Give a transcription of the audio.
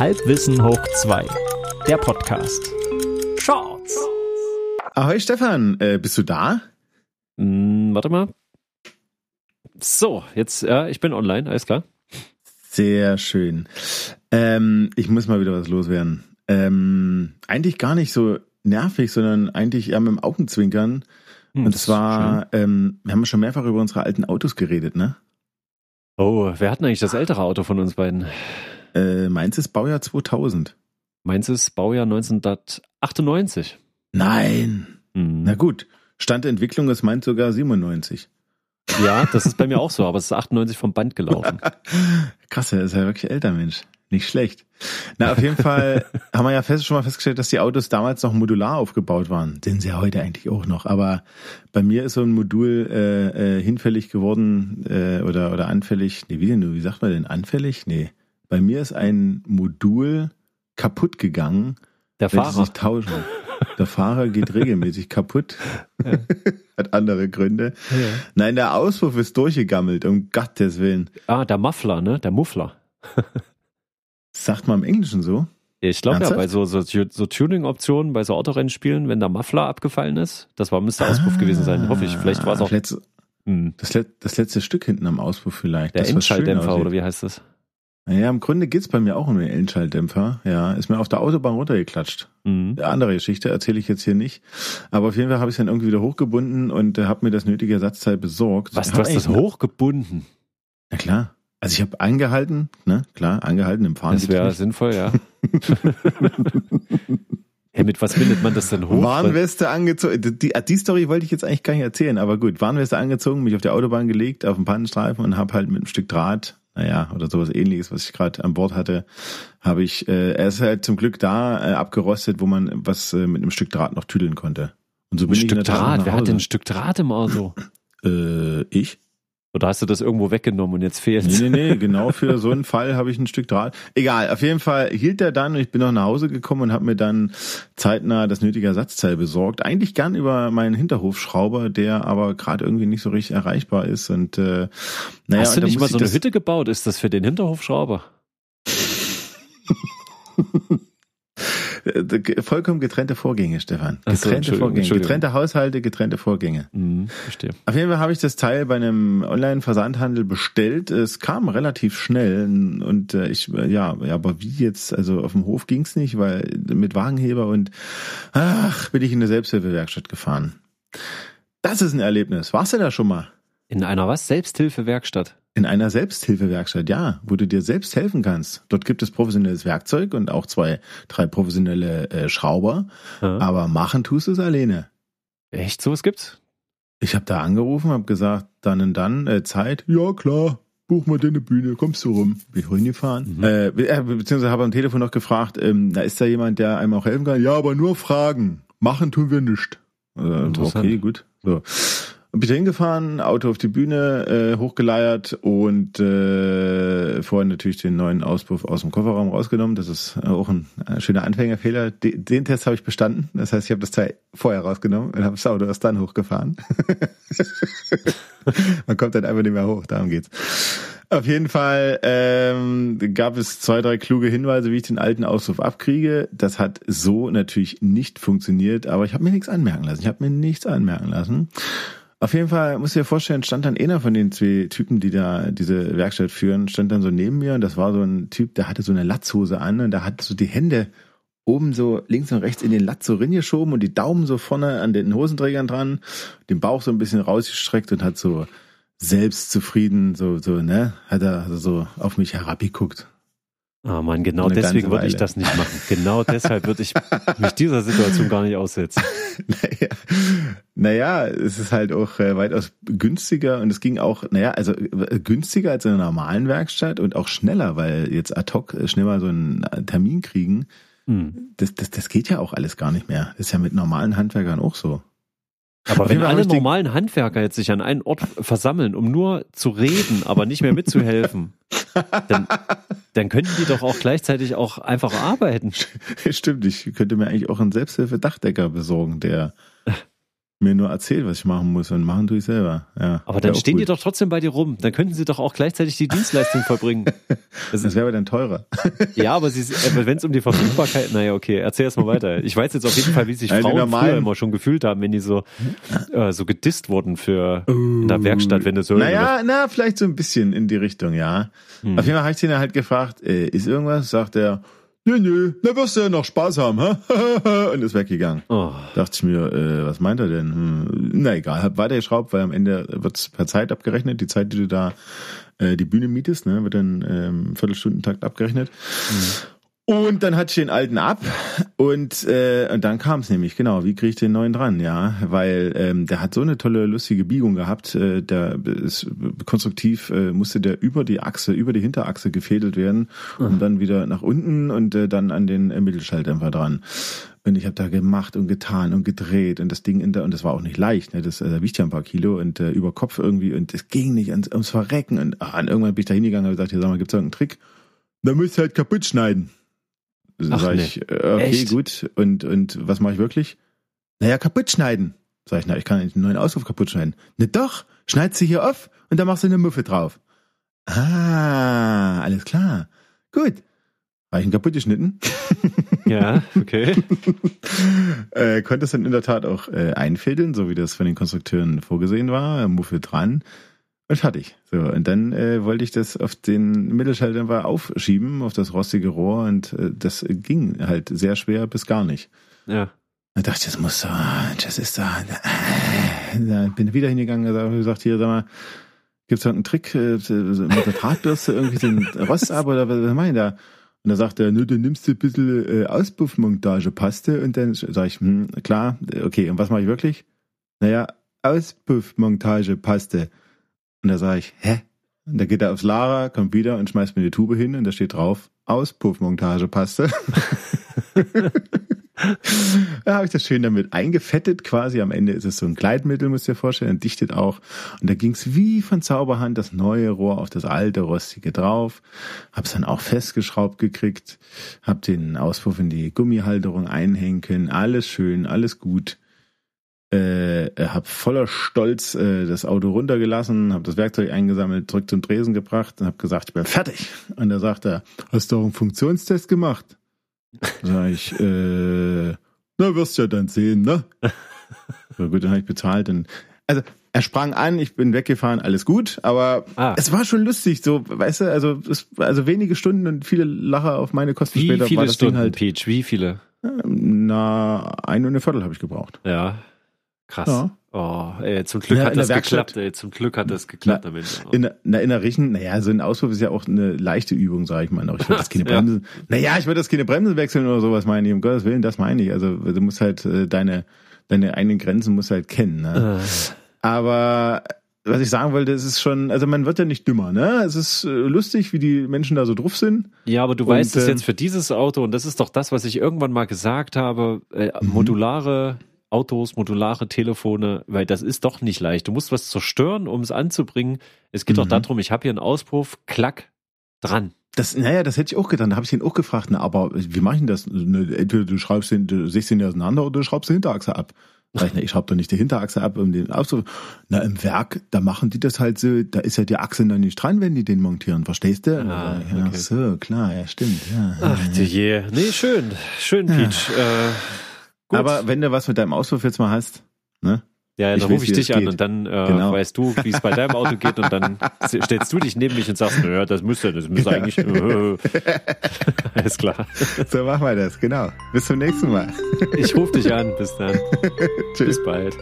Halbwissen hoch 2, der Podcast. Shorts. Ahoi Stefan, äh, bist du da? Hm, warte mal. So, jetzt, ja, ich bin online, alles klar. Sehr schön. Ähm, ich muss mal wieder was loswerden. Ähm, eigentlich gar nicht so nervig, sondern eigentlich eher mit dem Augenzwinkern. Hm, Und zwar, ähm, wir haben schon mehrfach über unsere alten Autos geredet, ne? Oh, wer hat denn eigentlich das ältere Auto von uns beiden? Äh, meins ist Baujahr 2000. Meins ist Baujahr 1998. Nein. Hm. Na gut. Stand der Entwicklung ist meins sogar 97. Ja, das ist bei mir auch so, aber es ist 98 vom Band gelaufen. Krass, er ist ja wirklich älter, Mensch. Nicht schlecht. Na, auf jeden Fall haben wir ja fest, schon mal festgestellt, dass die Autos damals noch modular aufgebaut waren. Sind sie ja heute eigentlich auch noch. Aber bei mir ist so ein Modul äh, äh, hinfällig geworden äh, oder, oder anfällig. Nee, wie denn, wie sagt man denn? Anfällig? Nee. Bei mir ist ein Modul kaputt gegangen. Der Fahrer. sich tauschen. Der Fahrer geht regelmäßig kaputt. Hat andere Gründe. Nein, der Auspuff ist durchgegammelt, um Gottes Willen. Ah, der Muffler, ne? Der Muffler. Sagt man im Englischen so? Ich glaube ja, bei so, so, so Tuning-Optionen, bei so Autorennspielen, wenn der Muffler abgefallen ist, das war, müsste Auspuff gewesen sein, hoffe ich. Vielleicht war es auch Das letzte, hm, das, let, das letzte Stück hinten am Auspuff vielleicht. der Endschalldämpfer oder wie heißt das? Naja, im Grunde geht's bei mir auch um den Endschalldämpfer. Ja, ist mir auf der Autobahn runtergeklatscht. Mhm. Eine andere Geschichte erzähle ich jetzt hier nicht. Aber auf jeden Fall habe ich es dann irgendwie wieder hochgebunden und äh, habe mir das nötige Ersatzteil besorgt. Was, du hast das hochgebunden? Na klar. Also ich habe angehalten, ne? Klar, angehalten im Fahren. Das wäre sinnvoll, ja. hey, mit was bindet man das denn hoch? Warnweste angezogen. Die, die Story wollte ich jetzt eigentlich gar nicht erzählen, aber gut. Warnweste angezogen, mich auf die Autobahn gelegt, auf den Pannenstreifen und habe halt mit einem Stück Draht, naja, oder sowas ähnliches, was ich gerade an Bord hatte, habe ich, äh, er ist halt zum Glück da äh, abgerostet, wo man was äh, mit einem Stück Draht noch tüdeln konnte. Und so ein bin ich in Stück Tat Draht. Wer hat Hause. denn ein Stück Draht im Auto? Äh, ich? Oder hast du das irgendwo weggenommen und jetzt fehlt Nee, nee, nee, genau für so einen Fall habe ich ein Stück Draht. Egal, auf jeden Fall hielt er dann und ich bin noch nach Hause gekommen und habe mir dann zeitnah das nötige Ersatzteil besorgt. Eigentlich gern über meinen Hinterhofschrauber, der aber gerade irgendwie nicht so richtig erreichbar ist. Und äh, naja, Hast du nicht mal so eine Hütte gebaut? Ist das für den Hinterhofschrauber? Äh, vollkommen getrennte Vorgänge, Stefan. Ach so, Getrennte Entschuldigung, Vorgänge. Entschuldigung. Getrennte Haushalte, getrennte Vorgänge. Mhm, verstehe. Auf jeden Fall habe ich das Teil bei einem Online-Versandhandel bestellt. Es kam relativ schnell und äh, ich, äh, ja, ja, aber wie jetzt, also auf dem Hof ging's nicht, weil mit Wagenheber und ach, bin ich in eine Selbsthilfewerkstatt gefahren. Das ist ein Erlebnis. Warst du da schon mal? In einer was? Selbsthilfewerkstatt. In einer Selbsthilfewerkstatt, ja, wo du dir selbst helfen kannst. Dort gibt es professionelles Werkzeug und auch zwei, drei professionelle äh, Schrauber, Ja. aber machen tust du es alleine. Echt, sowas gibt's? Ich habe da angerufen, habe gesagt, dann und dann äh, Zeit. Ja klar, buch mal deine Bühne, kommst du rum. Bin hingefahren. Mhm. Äh, be- äh, beziehungsweise habe am Telefon noch gefragt, ähm, da ist da jemand, der einem auch helfen kann. Ja, aber nur fragen. Machen tun wir nicht. Äh, okay, gut. So. Bin hingefahren, Auto auf die Bühne äh, hochgeleiert und äh, vorhin natürlich den neuen Auspuff aus dem Kofferraum rausgenommen. Das ist auch ein äh, schöner Anfängerfehler. De den Test habe ich bestanden. Das heißt, ich habe das Teil vorher rausgenommen und habe das Auto erst dann hochgefahren. Man kommt dann einfach nicht mehr hoch, darum geht's. Auf jeden Fall ähm, gab es zwei, drei kluge Hinweise, wie ich den alten Auspuff abkriege. Das hat so natürlich nicht funktioniert, aber ich habe mir nichts anmerken lassen. Ich habe mir nichts anmerken lassen. Auf jeden Fall muss ich dir vorstellen, stand dann einer von den zwei Typen, die da diese Werkstatt führen, stand dann so neben mir und das war so ein Typ, der hatte so eine Latzhose an und der hat so die Hände oben so links und rechts in den Latz so reingeschoben und die Daumen so vorne an den Hosenträgern dran, den Bauch so ein bisschen rausgestreckt und hat so selbstzufrieden, so, so, ne, hat er so auf mich herabgeguckt. Ah Mann, genau Eine deswegen würde ich das nicht machen. Genau deshalb würde ich mich dieser Situation gar nicht aussetzen. Naja, naja, es ist halt auch äh, weitaus günstiger und es ging auch, naja, also äh, günstiger als in einer normalen Werkstatt und auch schneller, weil jetzt ad hoc äh, schnell mal so einen Termin kriegen, Hm. das, das, das geht ja auch alles gar nicht mehr. Das ist ja mit normalen Handwerkern auch so. Aber wenn alle normalen Handwerker jetzt sich an einen Ort versammeln, um nur zu reden, aber nicht mehr mitzuhelfen, dann, dann könnten die doch auch gleichzeitig auch einfach arbeiten. Stimmt, ich könnte mir eigentlich auch einen Selbsthilfe-Dachdecker besorgen, der mir nur erzählt, was ich machen muss und machen tue ich selber. Ja, Aber dann stehen die gut. doch trotzdem bei dir rum. Dann könnten sie doch auch gleichzeitig die Dienstleistung vollbringen. Das Das wäre aber dann teurer. ja, aber wenn es um die Verfügbarkeit, naja, okay, erzähl erst mal weiter. Ich weiß jetzt auf jeden Fall, wie sich Also die Frauen normalen- früher immer schon gefühlt haben, wenn die so, äh, so gedisst wurden für in der Werkstatt, wenn du so. Naja, na, vielleicht so ein bisschen in die Richtung, ja. Hm. Auf jeden Fall habe ich den halt gefragt, äh, ist irgendwas? Sagt er, nö, nö, da wirst du ja noch Spaß haben, hä? Und ist weggegangen. Oh, Dachte ich mir, äh, was meint er denn? Hm, na egal, hab weitergeschraubt, weil am Ende wird's per Zeit abgerechnet. Die Zeit, die du da äh, die Bühne mietest, ne, wird dann ähm, Viertelstundentakt abgerechnet. Und dann hatte ich den alten ab und, äh, und dann kam es nämlich, genau, wie kriege ich den neuen dran, ja, weil ähm, der hat so eine tolle, lustige Biegung gehabt, äh, der ist konstruktiv, äh, musste der über die Achse, über die Hinterachse gefädelt werden und dann wieder nach unten und äh, dann an den äh, Mittelschalldämpfer dran. Und ich habe da gemacht und getan und gedreht und das Ding in der, und das war auch nicht leicht, ne? Das äh, wiegt ja ein paar Kilo und äh, über Kopf irgendwie und es ging nicht ans, ums Verrecken und, ah, und irgendwann bin ich da hingegangen und hab gesagt, hier sag mal, gibt's da irgendeinen Trick? Da müsst ihr halt kaputt schneiden. Ach, sag nee. ich, äh, okay, Echt? gut. Und, und was mache ich wirklich? Naja, kaputt schneiden. Sag ich, na, ich kann nicht einen neuen Auspuff kaputt schneiden. Ne, doch, schneid sie hier auf und dann machst du eine Muffe drauf. Ah, alles klar. Gut. Habe ich ihn kaputt geschnitten. ja, okay. äh, konnte es dann in der Tat auch äh, einfädeln, so wie das von den Konstrukteuren vorgesehen war. Muffe dran und fertig. So, und dann äh, wollte ich das auf den Mittelschalldämpfer aufschieben, auf das rostige Rohr und äh, das ging halt sehr schwer bis gar nicht. Ja. Da dachte ich, das muss so, das ist da. Da bin ich wieder hingegangen und hab gesagt, hier, sag mal, gibt's da einen Trick äh, mit der Drahtbürste irgendwie den Rost ab oder was, was ich da? Und da sagt er, nö, du nimmst ein bisschen äh, Auspuffmontagepaste und dann sag ich, hm, klar, okay, und was mache ich wirklich? Naja, Auspuffmontagepaste. Und da sage ich, hä? Und da geht er aufs Lara, kommt wieder und schmeißt mir die Tube hin und da steht drauf, Auspuffmontagepaste. da habe ich das schön damit eingefettet quasi. Am Ende ist es so ein Gleitmittel, müsst ihr vorstellen, dichtet auch. Und da ging es wie von Zauberhand das neue Rohr auf das alte rostige drauf. Hab's dann auch festgeschraubt gekriegt. Hab den Auspuff in die Gummihalterung einhängen können. Alles schön, alles gut. Äh, hab voller Stolz äh, das Auto runtergelassen, hab das Werkzeug eingesammelt, zurück zum Tresen gebracht und hab gesagt, ich bin fertig. Und da sagt er, hast du auch einen Funktionstest gemacht? Sag ich, äh, na, wirst ja dann sehen, ne? So gut, dann habe ich bezahlt und also er sprang an, ich bin weggefahren, alles gut, aber Ah. es war schon lustig, so, weißt du, also es, also wenige Stunden und viele Lacher auf meine Kosten Wie später war viele das Stunden, Ding halt, Peach? Wie viele? na, eine und eine Viertel habe ich gebraucht. Ja. Krass. Ja. Oh, ey, zum Glück Ja, hat das Werkstatt. geklappt, ey. Zum Glück hat das geklappt damit. In, na, in der Richen, naja, so ein Auspuff ist ja auch eine leichte Übung, sage ich mal. noch. Ich würde das keine Ja. Bremse, naja, ich würde das keine Bremse wechseln oder sowas, meine ich, um Gottes Willen, das meine ich. Also du musst halt äh, deine, deine eigenen Grenzen musst halt kennen. Ne? Äh, Aber was ich sagen wollte, es ist schon, also man wird ja nicht dümmer, ne? Es ist äh, lustig, wie die Menschen da so drauf sind. Ja, aber du Und, weißt es ähm, jetzt für dieses Auto, und das ist doch das, was ich irgendwann mal gesagt habe, äh, Mhm. modulare Autos, modulare Telefone, weil das ist doch nicht leicht. Du musst was zerstören, um es anzubringen. Es geht doch Mhm. darum, ich habe hier einen Auspuff, klack, dran. Das, naja, das hätte ich auch getan. Da habe ich ihn auch gefragt, na, aber wie mache ich denn das? Ne, Entweder du schraubst den, du sägst den auseinander oder du schraubst die Hinterachse ab. Sag ich, na, ich schraub doch nicht die Hinterachse ab, um den aufzu. Na, im Werk, da machen die das halt so, da ist ja die Achse noch nicht dran, wenn die den montieren, verstehst du? Ah, ja, okay. Ach so, klar, ja, stimmt, ja. Ach du je. Nee, schön. Schön, Peach. Äh, gut. Aber wenn du was mit deinem Auspuff jetzt mal hast, ne? ja, dann rufe ich dich an geht. und dann äh, Genau. weißt du, wie es bei deinem Auto geht und dann stellst du dich neben mich und sagst, naja, das müsste, das müsste Ja. eigentlich. Äh, alles klar. So machen wir das, genau. Bis zum nächsten Mal. Ich rufe dich an. Bis dann. Tschüss. Bis bald.